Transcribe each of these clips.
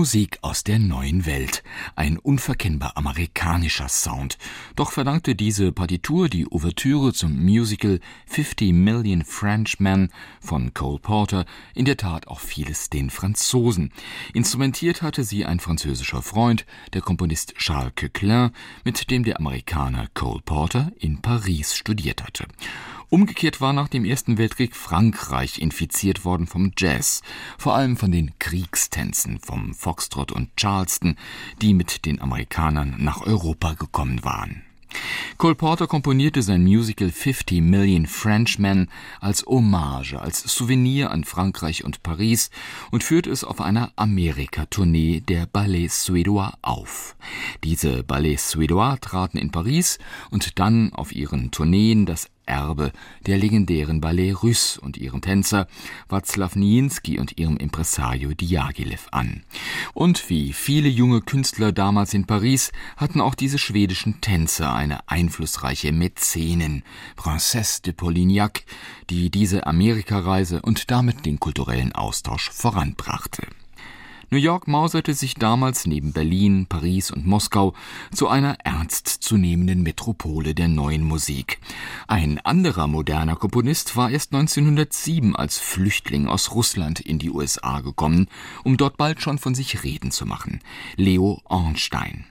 Musik aus der neuen Welt, ein unverkennbar amerikanischer Sound. Doch verdankte diese Partitur die Ouvertüre zum Musical 50 Million Frenchmen von Cole Porter in der Tat auch vieles den Franzosen. Instrumentiert hatte sie ein französischer Freund, der Komponist Charles Coquelin, mit dem der Amerikaner Cole Porter in Paris studiert hatte. Umgekehrt war nach dem Ersten Weltkrieg Frankreich infiziert worden vom Jazz, vor allem von den Kriegstänzen, vom Foxtrot und Charleston, die mit den Amerikanern nach Europa gekommen waren. Cole Porter komponierte sein Musical 50 Million Frenchmen als Hommage, als Souvenir an Frankreich und Paris und führte es auf einer Amerika-Tournee der Ballet Suédois auf. Diese Ballet Suédois traten in Paris und dann auf ihren Tourneen das Erbe der legendären Ballet Russe und ihrem Tänzer Václav Nijinsky und ihrem Impresario Diaghilev an. Und wie viele junge Künstler damals in Paris hatten auch diese schwedischen Tänzer eine einflussreiche Mäzenin, Princesse de Polignac, die diese Amerikareise und damit den kulturellen Austausch voranbrachte. New York mauserte sich damals neben Berlin, Paris und Moskau zu einer ernstzunehmenden Metropole der neuen Musik. Ein anderer moderner Komponist war erst 1907 als Flüchtling aus Russland in die USA gekommen, um dort bald schon von sich reden zu machen. Leo Ornstein.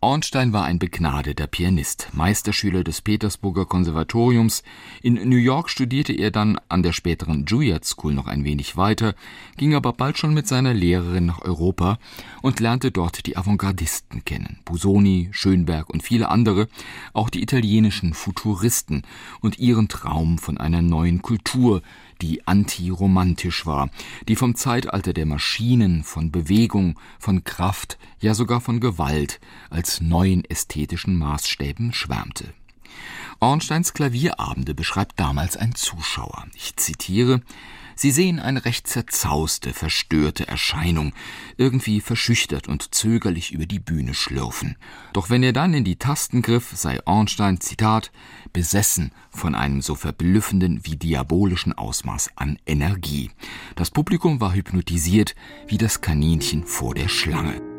Ornstein war ein begnadeter Pianist, Meisterschüler des Petersburger Konservatoriums. In New York studierte er dann an der späteren Juilliard School noch ein wenig weiter, ging aber bald schon mit seiner Lehrerin nach Europa und lernte dort die Avantgardisten kennen. Busoni, Schönberg und viele andere, auch die italienischen Futuristen und ihren Traum von einer neuen Kultur, die antiromantisch war, die vom Zeitalter der Maschinen, von Bewegung, von Kraft, ja sogar von Gewalt als neuen ästhetischen Maßstäben schwärmte. Ornsteins Klavierabende beschreibt damals ein Zuschauer. Ich zitiere Sie sehen eine recht zerzauste, verstörte Erscheinung, irgendwie verschüchtert und zögerlich über die Bühne schlürfen. Doch wenn er dann in die Tasten griff, sei Ornstein, Zitat, besessen von einem so verblüffenden wie diabolischen Ausmaß an Energie. Das Publikum war hypnotisiert wie das Kaninchen vor der Schlange.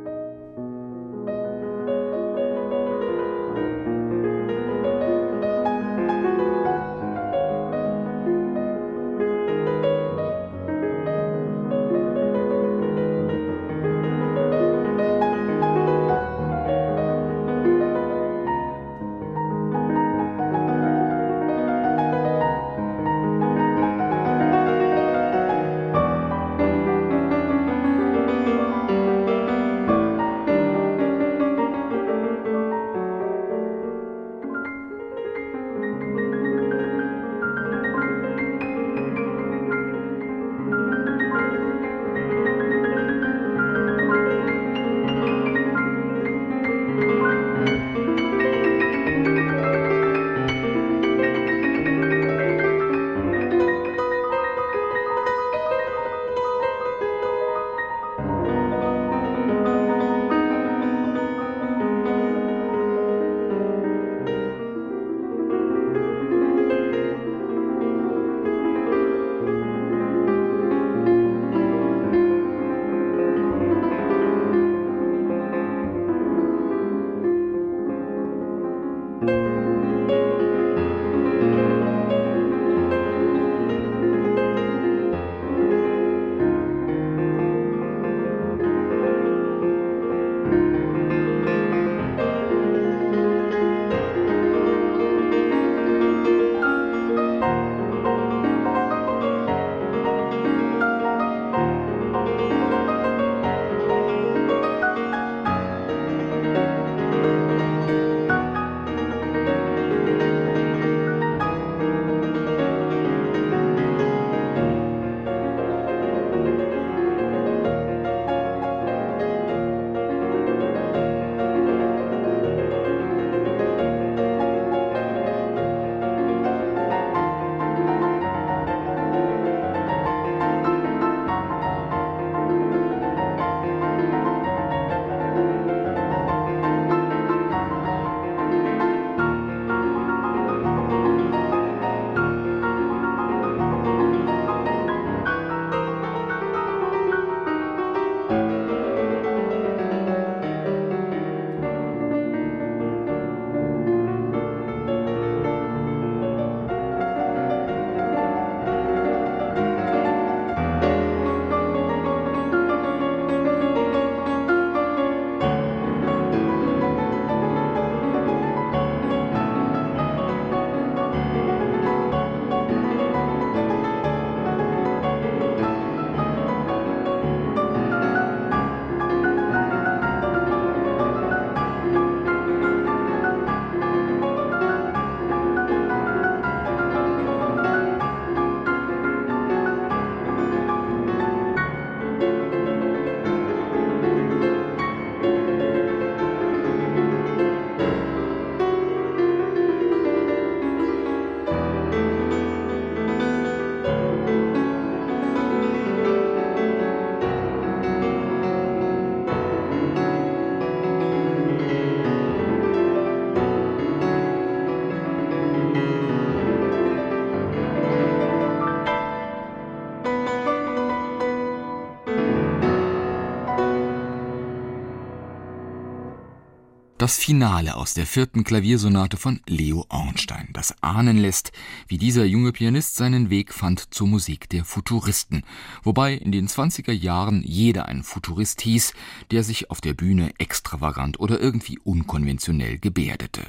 Das Finale aus der vierten Klaviersonate von Leo Ornstein, das ahnen lässt, wie dieser junge Pianist seinen Weg fand zur Musik der Futuristen, wobei in den 20er Jahren jeder ein Futurist hieß, der sich auf der Bühne extravagant oder irgendwie unkonventionell gebärdete.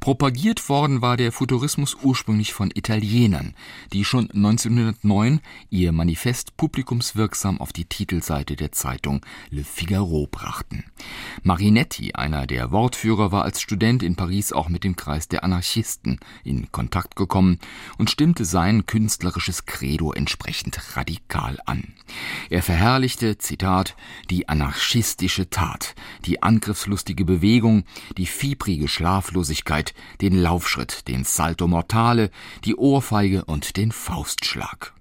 Propagiert worden war der Futurismus ursprünglich von Italienern, die schon 1909 ihr Manifest publikumswirksam auf die Titelseite der Zeitung Le Figaro brachten. Marinetti, einer der Wortführer, war als Student in Paris auch mit dem Kreis der Anarchisten in Kontakt gekommen und stimmte sein künstlerisches Credo entsprechend radikal an. Er verherrlichte, Zitat, die anarchistische Tat, die angriffslustige Bewegung, die fiebrige Schlaflosigkeit, den Laufschritt, den Salto Mortale, die Ohrfeige und den Faustschlag.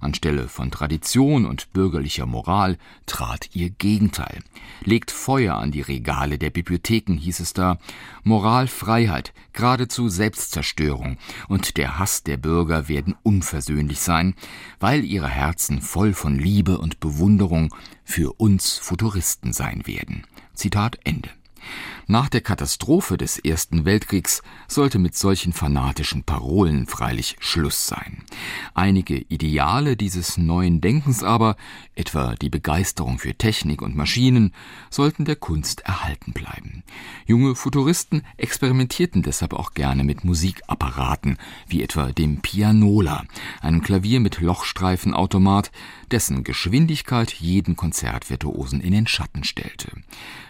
Anstelle von Tradition und bürgerlicher Moral trat ihr Gegenteil. Legt Feuer an die Regale der Bibliotheken, hieß es da. Moralfreiheit, geradezu Selbstzerstörung und der Hass der Bürger werden unversöhnlich sein, weil ihre Herzen voll von Liebe und Bewunderung für uns Futuristen sein werden. Zitat Ende. Nach der Katastrophe des Ersten Weltkriegs sollte mit solchen fanatischen Parolen freilich Schluss sein. Einige Ideale dieses neuen Denkens aber, etwa die Begeisterung für Technik und Maschinen, sollten der Kunst erhalten bleiben. Junge Futuristen experimentierten deshalb auch gerne mit Musikapparaten, wie etwa dem Pianola, einem Klavier mit Lochstreifenautomat, dessen Geschwindigkeit jeden Konzertvirtuosen in den Schatten stellte.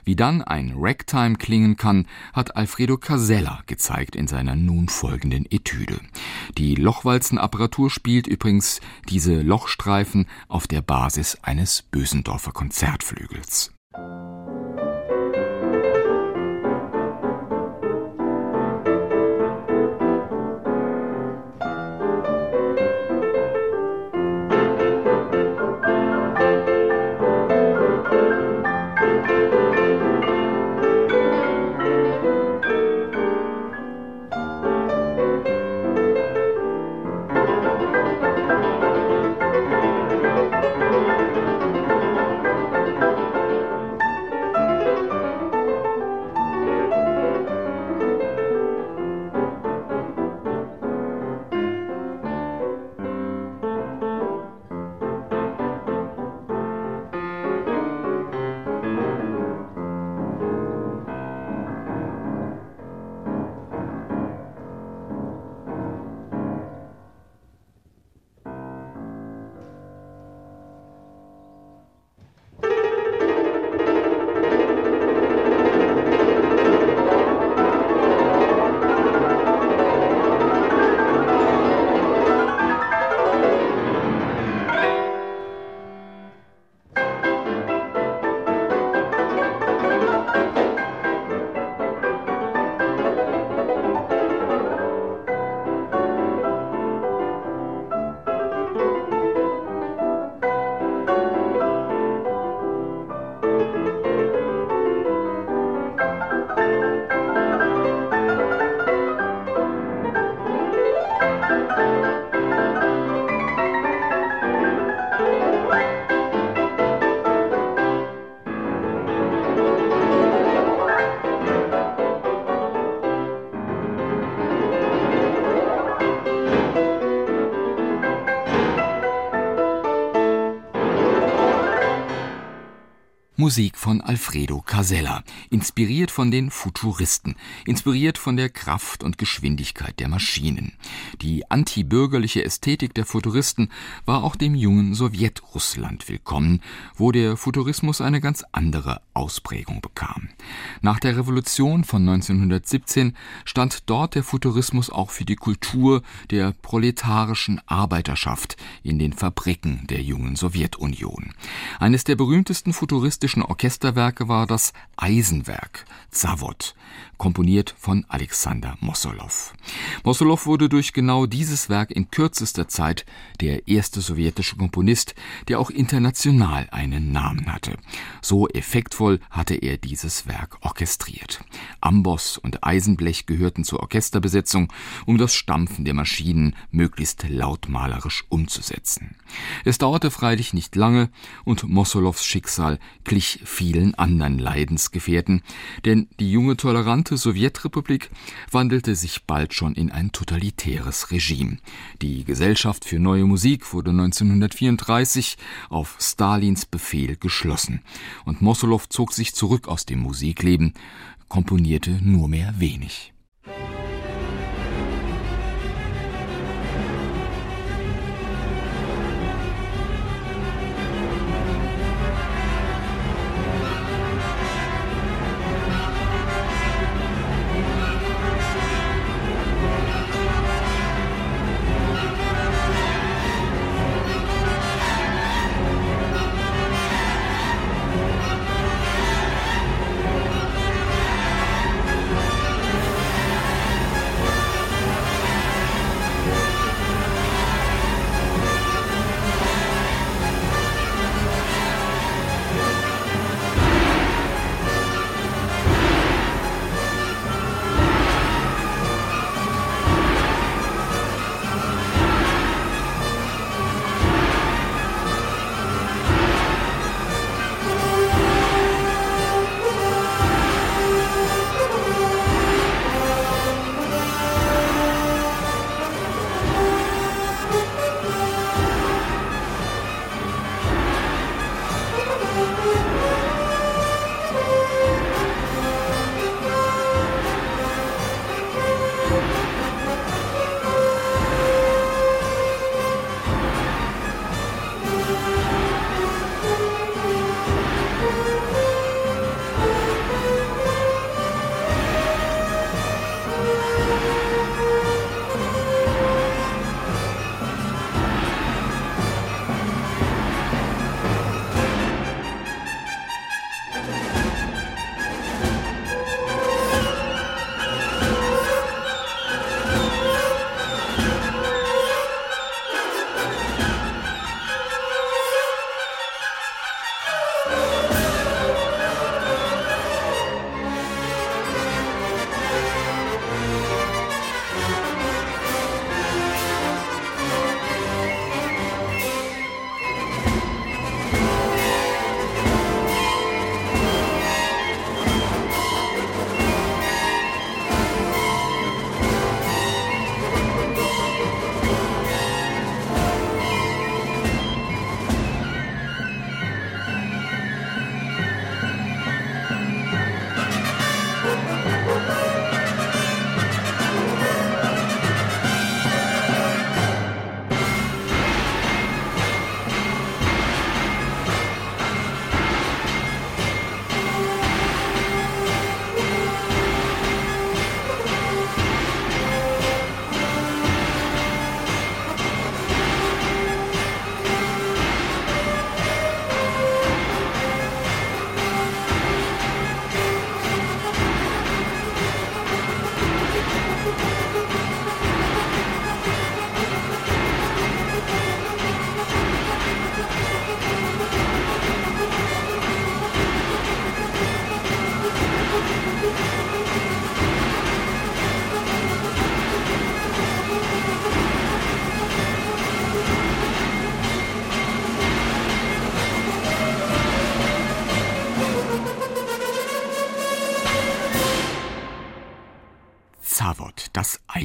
Wie dann ein Ragtime klingen kann, hat Alfredo Casella gezeigt in seiner nun folgenden Etüde. Die Lochwalzenapparatur spielt übrigens diese Lochstreifen auf der Basis eines Bösendorfer Konzertflügels. Musik von Alfredo Casella, inspiriert von den Futuristen, inspiriert von der Kraft und Geschwindigkeit der Maschinen. Die antibürgerliche Ästhetik der Futuristen war auch dem jungen Sowjetrussland willkommen, wo der Futurismus eine ganz andere Ausprägung bekam. Nach der Revolution von 1917 stand dort der Futurismus auch für die Kultur der proletarischen Arbeiterschaft in den Fabriken der jungen Sowjetunion. Eines der berühmtesten futuristischen Orchesterwerke war das Eisenwerk Zawod, komponiert von Alexander Mossolow. Mossolow wurde durch genau dieses Werk in kürzester Zeit der erste sowjetische Komponist, der auch international einen Namen hatte. So effektvoll hatte er dieses Werk orchestriert. Amboss und Eisenblech gehörten zur Orchesterbesetzung, um das Stampfen der Maschinen möglichst lautmalerisch umzusetzen. Es dauerte freilich nicht lange und Mossolows Schicksal glich vielen anderen Leidensgefährten, denn die junge tolerante Sowjetrepublik wandelte sich bald schon in ein totalitäres Regime. Die Gesellschaft für neue Musik wurde 1934 auf Stalins Befehl geschlossen, und Mossolow zog sich zurück aus dem Musikleben, komponierte nur mehr wenig.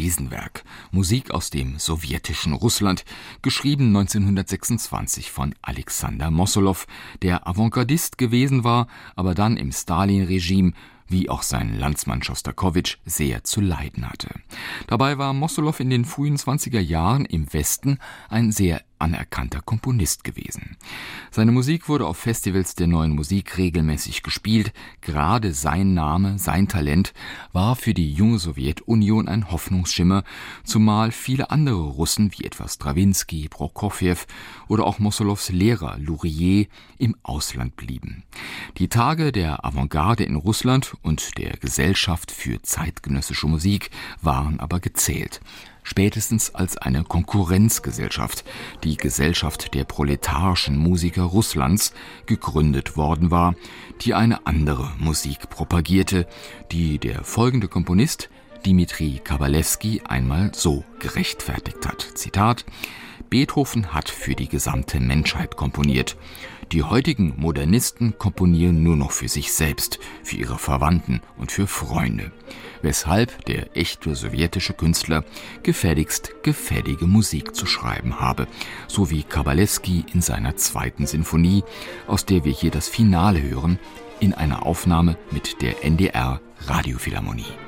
Eisenwerk, Musik aus dem sowjetischen Russland, geschrieben 1926 von Alexander Mossolow, der Avantgardist gewesen war, aber dann im Stalin-Regime wie auch sein Landsmann Schostakowitsch, sehr zu leiden hatte. Dabei war Mossolow in den frühen 20er Jahren im Westen ein sehr anerkannter Komponist gewesen. Seine Musik wurde auf Festivals der neuen Musik regelmäßig gespielt. Gerade sein Name, sein Talent war für die junge Sowjetunion ein Hoffnungsschimmer, zumal viele andere Russen wie etwa Strawinski, Prokofjew oder auch Mossolows Lehrer Lourier im Ausland blieben. Die Tage der Avantgarde in Russland und der Gesellschaft für zeitgenössische Musik waren aber gezählt spätestens als eine Konkurrenzgesellschaft, die Gesellschaft der proletarischen Musiker Russlands, gegründet worden war, die eine andere Musik propagierte, die der folgende Komponist Dimitri Kabalewski einmal so gerechtfertigt hat. Zitat Beethoven hat für die gesamte Menschheit komponiert. Die heutigen Modernisten komponieren nur noch für sich selbst, für ihre Verwandten und für Freunde, weshalb der echte sowjetische Künstler gefälligst gefällige Musik zu schreiben habe, so wie Kabalewski in seiner zweiten Sinfonie, aus der wir hier das Finale hören, in einer Aufnahme mit der NDR Radiophilharmonie.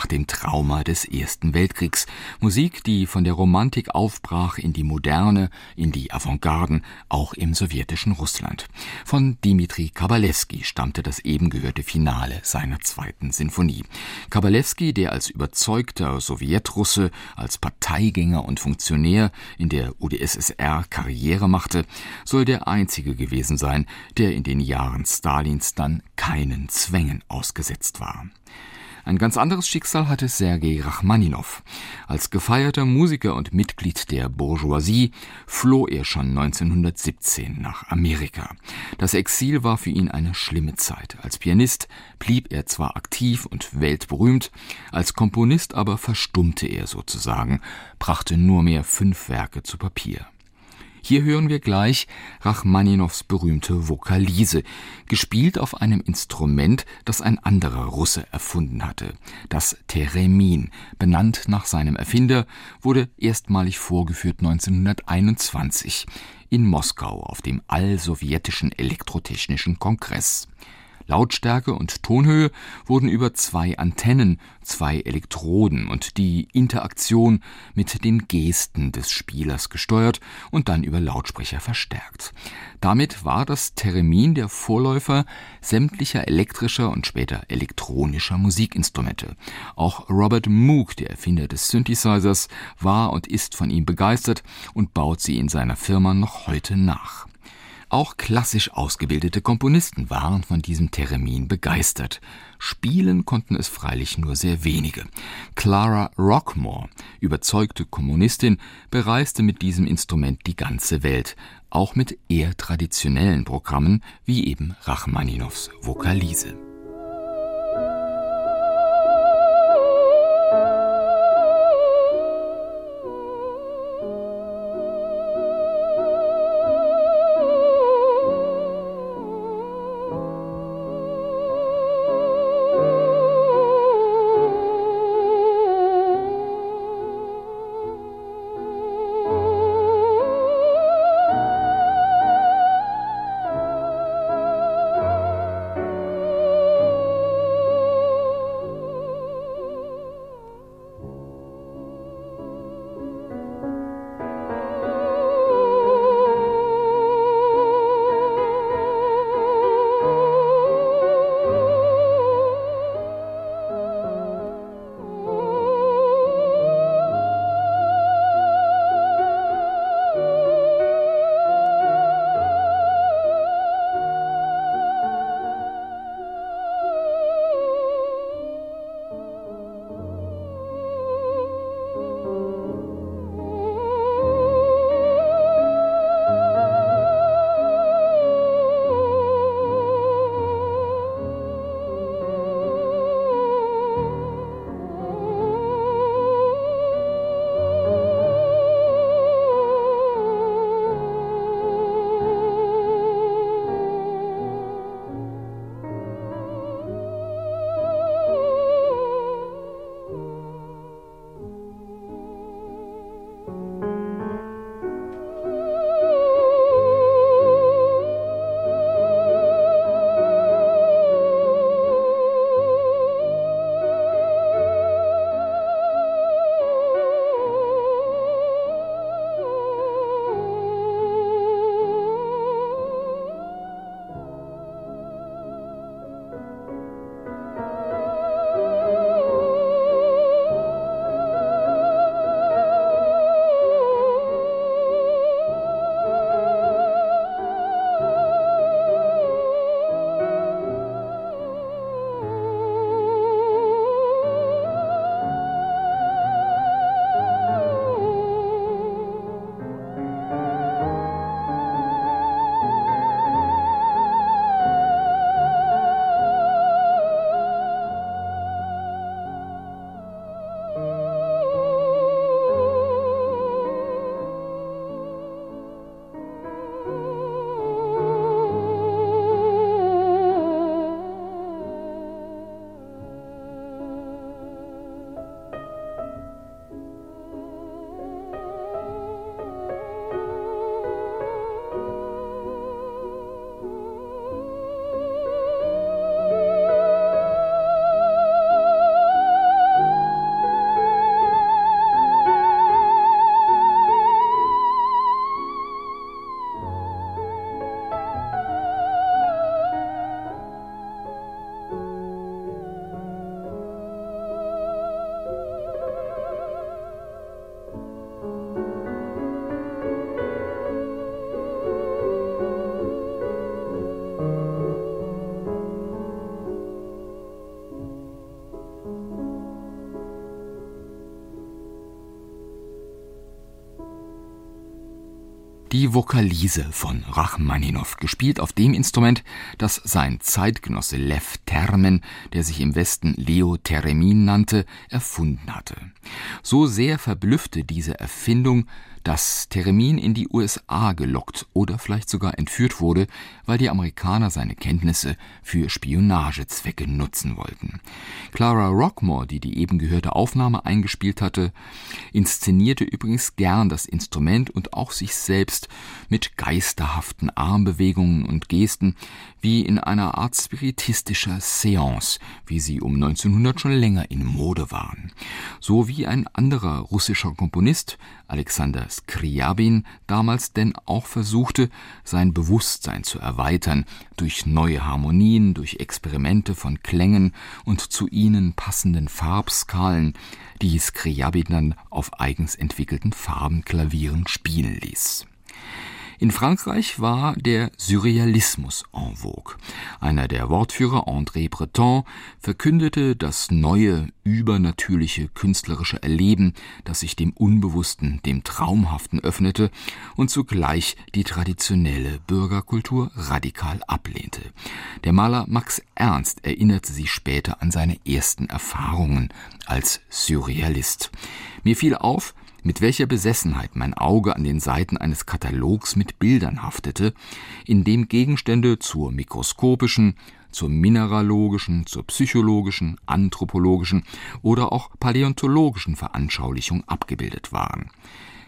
Nach dem Trauma des Ersten Weltkriegs. Musik, die von der Romantik aufbrach in die Moderne, in die Avantgarden, auch im sowjetischen Russland. Von Dimitri Kabalewski stammte das eben gehörte Finale seiner zweiten Sinfonie. Kabalewski, der als überzeugter Sowjetrusse, als Parteigänger und Funktionär in der UdSSR Karriere machte, soll der einzige gewesen sein, der in den Jahren Stalins dann keinen Zwängen ausgesetzt war. Ein ganz anderes Schicksal hatte Sergei Rachmaninow. Als gefeierter Musiker und Mitglied der Bourgeoisie floh er schon 1917 nach Amerika. Das Exil war für ihn eine schlimme Zeit. Als Pianist blieb er zwar aktiv und weltberühmt, als Komponist aber verstummte er sozusagen, brachte nur mehr fünf Werke zu Papier. Hier hören wir gleich Rachmaninows berühmte Vokalise, gespielt auf einem Instrument, das ein anderer Russe erfunden hatte. Das Theremin, benannt nach seinem Erfinder, wurde erstmalig vorgeführt 1921 in Moskau auf dem Allsowjetischen Elektrotechnischen Kongress. Lautstärke und Tonhöhe wurden über zwei Antennen, zwei Elektroden und die Interaktion mit den Gesten des Spielers gesteuert und dann über Lautsprecher verstärkt. Damit war das Theremin der Vorläufer sämtlicher elektrischer und später elektronischer Musikinstrumente. Auch Robert Moog, der Erfinder des Synthesizers, war und ist von ihm begeistert und baut sie in seiner Firma noch heute nach. Auch klassisch ausgebildete Komponisten waren von diesem Theremin begeistert. Spielen konnten es freilich nur sehr wenige. Clara Rockmore, überzeugte Kommunistin, bereiste mit diesem Instrument die ganze Welt, auch mit eher traditionellen Programmen wie eben Rachmaninows Vokalise. Vokalise von Rachmaninow, gespielt auf dem Instrument, das sein Zeitgenosse Lev Termen, der sich im Westen Leo Theremin nannte, erfunden hatte. So sehr verblüffte diese Erfindung dass Theremin in die USA gelockt oder vielleicht sogar entführt wurde, weil die Amerikaner seine Kenntnisse für Spionagezwecke nutzen wollten. Clara Rockmore, die die eben gehörte Aufnahme eingespielt hatte, inszenierte übrigens gern das Instrument und auch sich selbst mit geisterhaften Armbewegungen und Gesten, wie in einer Art spiritistischer Seance, wie sie um 1900 schon länger in Mode waren. So wie ein anderer russischer Komponist, Alexander Skriabin, damals denn auch versuchte, sein Bewusstsein zu erweitern durch neue Harmonien, durch Experimente von Klängen und zu ihnen passenden Farbskalen, die Skriabin dann auf eigens entwickelten Farbenklavieren spielen ließ. In Frankreich war der Surrealismus en vogue. Einer der Wortführer, André Breton, verkündete das neue, übernatürliche künstlerische Erleben, das sich dem Unbewussten, dem Traumhaften öffnete und zugleich die traditionelle Bürgerkultur radikal ablehnte. Der Maler Max Ernst erinnerte sich später an seine ersten Erfahrungen als Surrealist. Mir fiel auf, mit welcher Besessenheit mein Auge an den Seiten eines Katalogs mit Bildern haftete, in dem Gegenstände zur mikroskopischen, zur mineralogischen, zur psychologischen, anthropologischen oder auch paläontologischen Veranschaulichung abgebildet waren.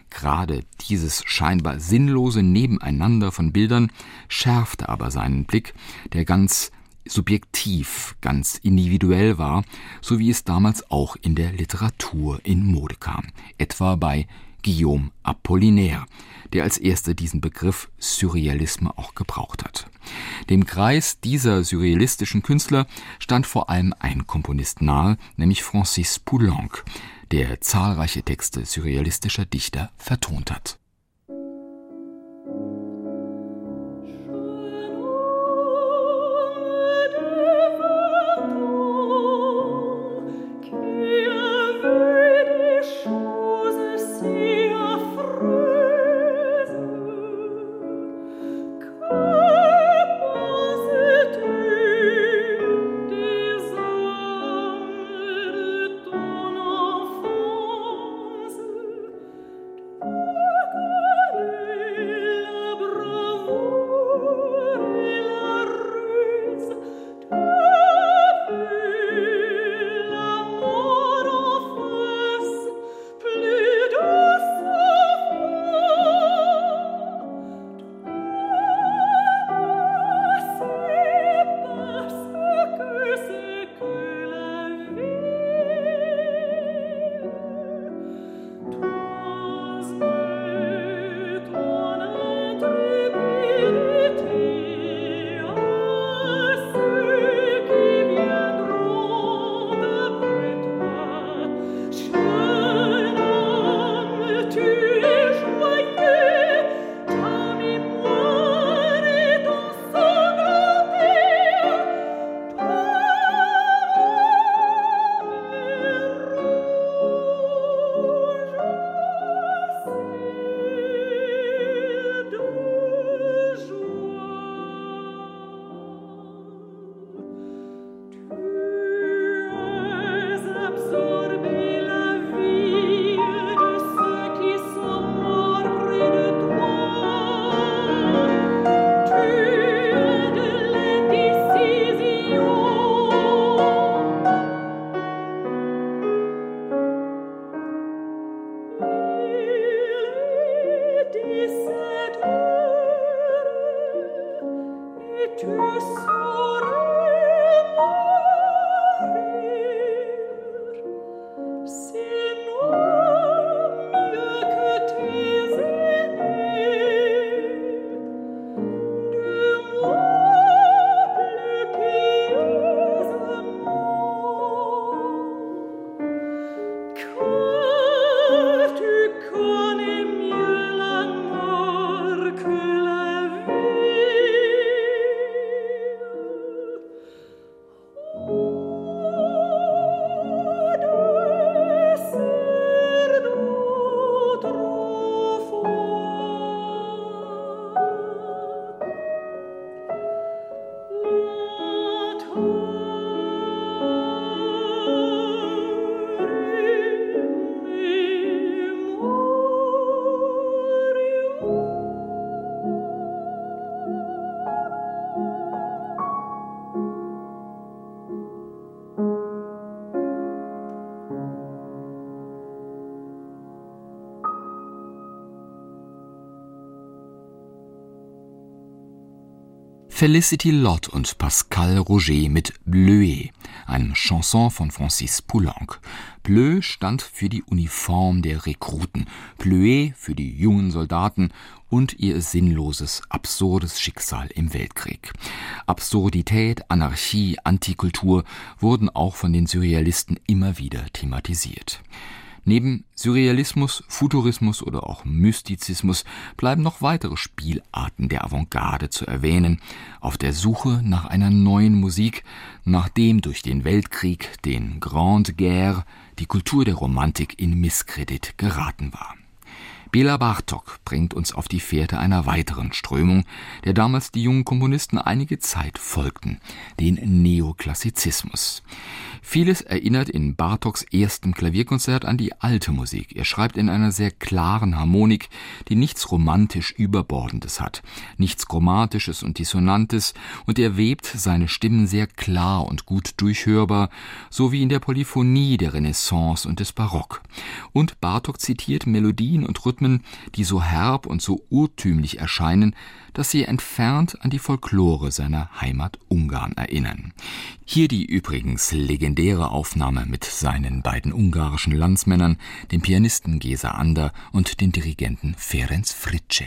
Gerade dieses scheinbar sinnlose Nebeneinander von Bildern schärfte aber seinen Blick, der ganz subjektiv, ganz individuell war, so wie es damals auch in der Literatur in Mode kam, etwa bei Guillaume Apollinaire, der als erster diesen Begriff Surrealisme auch gebraucht hat. Dem Kreis dieser surrealistischen Künstler stand vor allem ein Komponist nahe, nämlich Francis Poulenc, der zahlreiche Texte surrealistischer Dichter vertont hat. Felicity Lott und Pascal Roger mit Bleuet, einem Chanson von Francis Poulenc. Bleu stand für die Uniform der Rekruten, Bleuet für die jungen Soldaten und ihr sinnloses, absurdes Schicksal im Weltkrieg. Absurdität, Anarchie, Antikultur wurden auch von den Surrealisten immer wieder thematisiert. Neben Surrealismus, Futurismus oder auch Mystizismus bleiben noch weitere Spielarten der Avantgarde zu erwähnen, auf der Suche nach einer neuen Musik, nachdem durch den Weltkrieg, den Grande Guerre, die Kultur der Romantik in Misskredit geraten war. Bela Bartok bringt uns auf die Fährte einer weiteren Strömung, der damals die jungen Komponisten einige Zeit folgten, den Neoklassizismus. Vieles erinnert in Bartoks erstem Klavierkonzert an die alte Musik. Er schreibt in einer sehr klaren Harmonik, die nichts romantisch Überbordendes hat, nichts Chromatisches und Dissonantes, und er webt seine Stimmen sehr klar und gut durchhörbar, so wie in der Polyphonie der Renaissance und des Barock. Und Bartok zitiert Melodien und Rhythmen Rhythmen, die so herb und so urtümlich erscheinen, dass sie entfernt an die Folklore seiner Heimat Ungarn erinnern. Hier die übrigens legendäre Aufnahme mit seinen beiden ungarischen Landsmännern, dem Pianisten Gesa Ander und dem Dirigenten Ferenc Fritsche.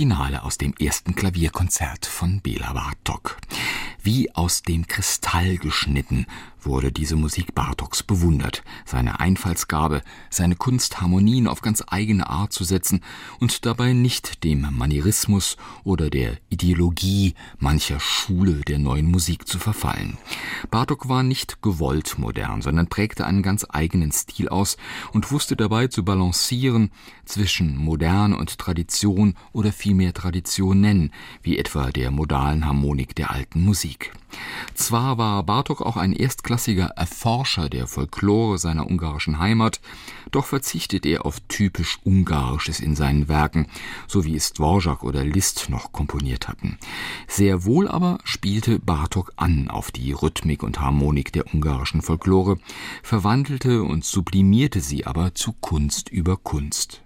Finale aus dem ersten Klavierkonzert von Bela Bartok. Wie aus dem Kristall geschnitten wurde diese Musik Bartoks bewundert, seine Einfallsgabe, seine Kunst, Harmonien auf ganz eigene Art zu setzen und dabei nicht dem Manierismus oder der Ideologie mancher Schule der neuen Musik zu verfallen. Bartok war nicht gewollt modern, sondern prägte einen ganz eigenen Stil aus und wusste dabei zu balancieren zwischen Moderne und Tradition oder vielmehr Tradition nennen, wie etwa der modalen Harmonik der alten Musik. Zwar war Bartok auch ein erstklassiger Erforscher der Folklore seiner ungarischen Heimat, doch verzichtet er auf typisch Ungarisches in seinen Werken, so wie es Dvorak oder Liszt noch komponiert hatten. Sehr wohl aber spielte Bartok an auf die Rhythmik und Harmonik der ungarischen Folklore, verwandelte und sublimierte sie aber zu Kunst über Kunst.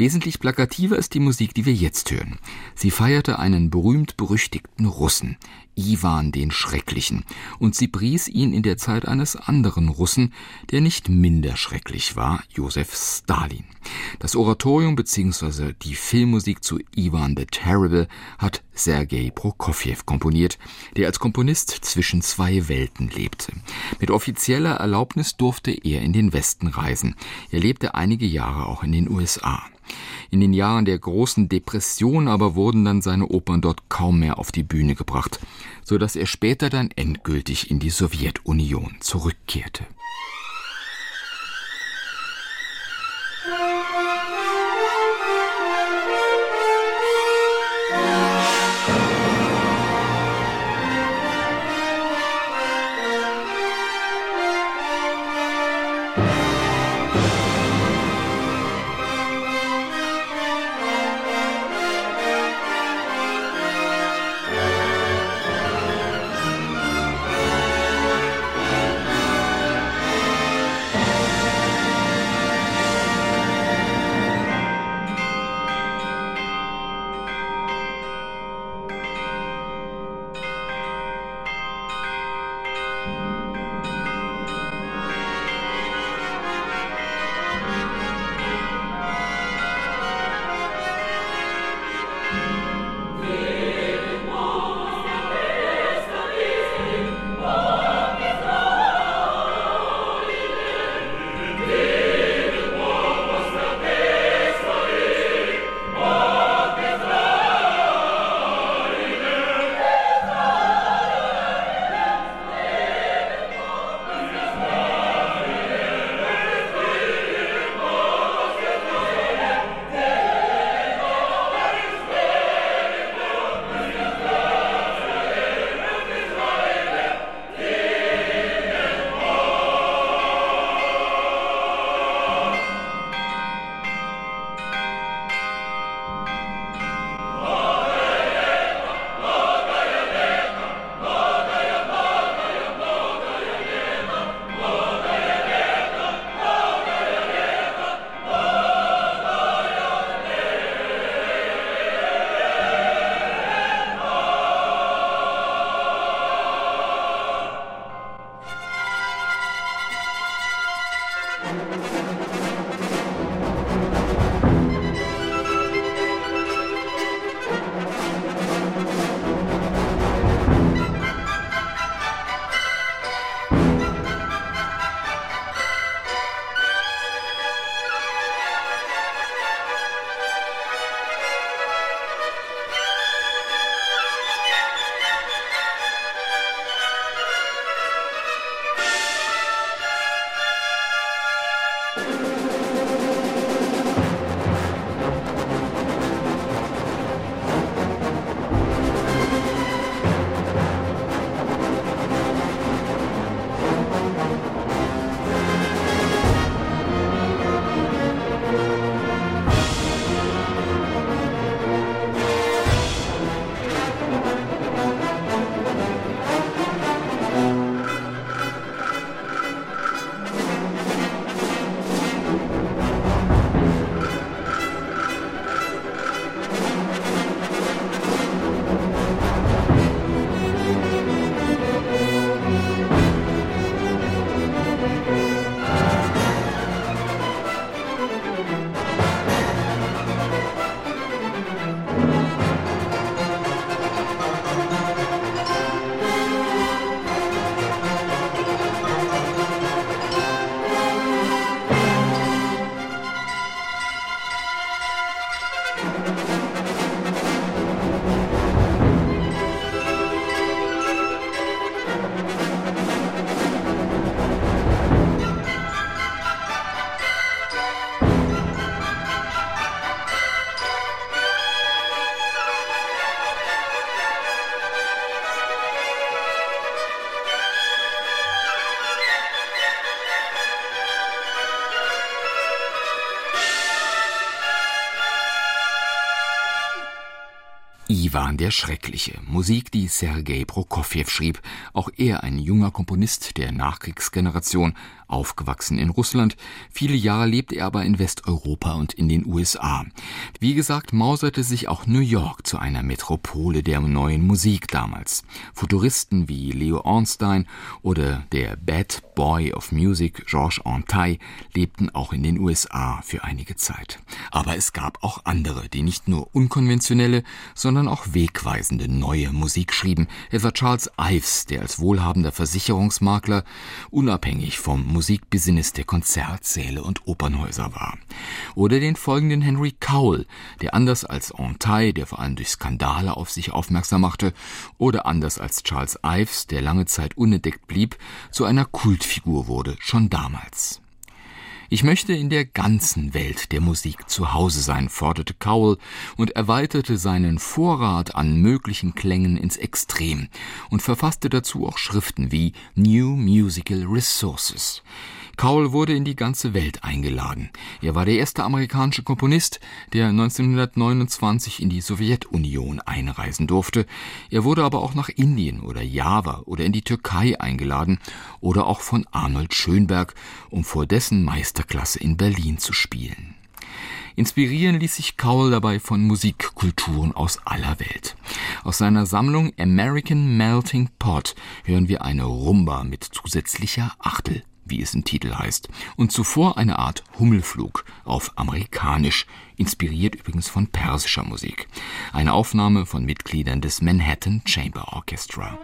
Wesentlich plakativer ist die Musik, die wir jetzt hören. Sie feierte einen berühmt-berüchtigten Russen, Iwan den Schrecklichen, und sie pries ihn in der Zeit eines anderen Russen, der nicht minder schrecklich war, Josef Stalin. Das Oratorium bzw. die Filmmusik zu Iwan the Terrible hat Sergei Prokofjew komponiert, der als Komponist zwischen zwei Welten lebte. Mit offizieller Erlaubnis durfte er in den Westen reisen. Er lebte einige Jahre auch in den USA. In den Jahren der großen Depression aber wurden dann seine Opern dort kaum mehr auf die Bühne gebracht, so dass er später dann endgültig in die Sowjetunion zurückkehrte. Ivan der Schreckliche, Musik, die Sergei Prokofjew schrieb, auch er ein junger Komponist der Nachkriegsgeneration, aufgewachsen in Russland. Viele Jahre lebte er aber in Westeuropa und in den USA. Wie gesagt, mauserte sich auch New York zu einer Metropole der neuen Musik damals. Futuristen wie Leo Ornstein oder der Bad Boy of Music Georges Antaille lebten auch in den USA für einige Zeit. Aber es gab auch andere, die nicht nur unkonventionelle, sondern auch wegweisende neue Musik schrieben, etwa Charles Ives, der als wohlhabender Versicherungsmakler unabhängig vom Musikbusiness der Konzertsäle und Opernhäuser war. Oder den folgenden Henry Cowell, der anders als Antaille, der vor allem durch Skandale auf sich aufmerksam machte, oder anders als Charles Ives, der lange Zeit unentdeckt blieb, zu einer Kultfigur wurde, schon damals. Ich möchte in der ganzen Welt der Musik zu Hause sein, forderte Cowell und erweiterte seinen Vorrat an möglichen Klängen ins Extrem und verfasste dazu auch Schriften wie New Musical Resources. Cowell wurde in die ganze Welt eingeladen. Er war der erste amerikanische Komponist, der 1929 in die Sowjetunion einreisen durfte. Er wurde aber auch nach Indien oder Java oder in die Türkei eingeladen oder auch von Arnold Schönberg, um vor dessen Meisterklasse in Berlin zu spielen. Inspirieren ließ sich Cowell dabei von Musikkulturen aus aller Welt. Aus seiner Sammlung American Melting Pot hören wir eine Rumba mit zusätzlicher Achtel wie es im Titel heißt, und zuvor eine Art Hummelflug auf amerikanisch, inspiriert übrigens von persischer Musik. Eine Aufnahme von Mitgliedern des Manhattan Chamber Orchestra.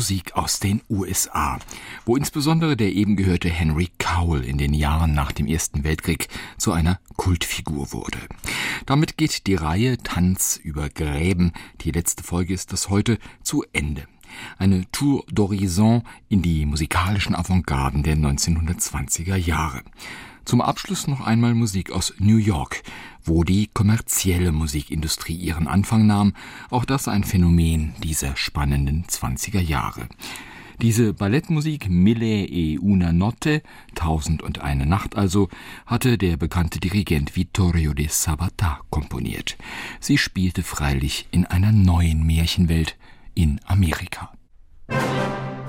Musik aus den USA, wo insbesondere der eben gehörte Henry Cowell in den Jahren nach dem Ersten Weltkrieg zu einer Kultfigur wurde. Damit geht die Reihe Tanz über Gräben, die letzte Folge ist das heute, zu Ende. Eine Tour d'Horizon in die musikalischen Avantgarden der 1920er Jahre. Zum Abschluss noch einmal Musik aus New York, wo die kommerzielle Musikindustrie ihren Anfang nahm, auch das ein Phänomen dieser spannenden 20er Jahre. Diese Ballettmusik Mille e una notte, Tausend und eine Nacht also, hatte der bekannte Dirigent Vittorio de Sabata komponiert. Sie spielte freilich in einer neuen Märchenwelt in Amerika. Musik